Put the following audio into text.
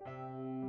Música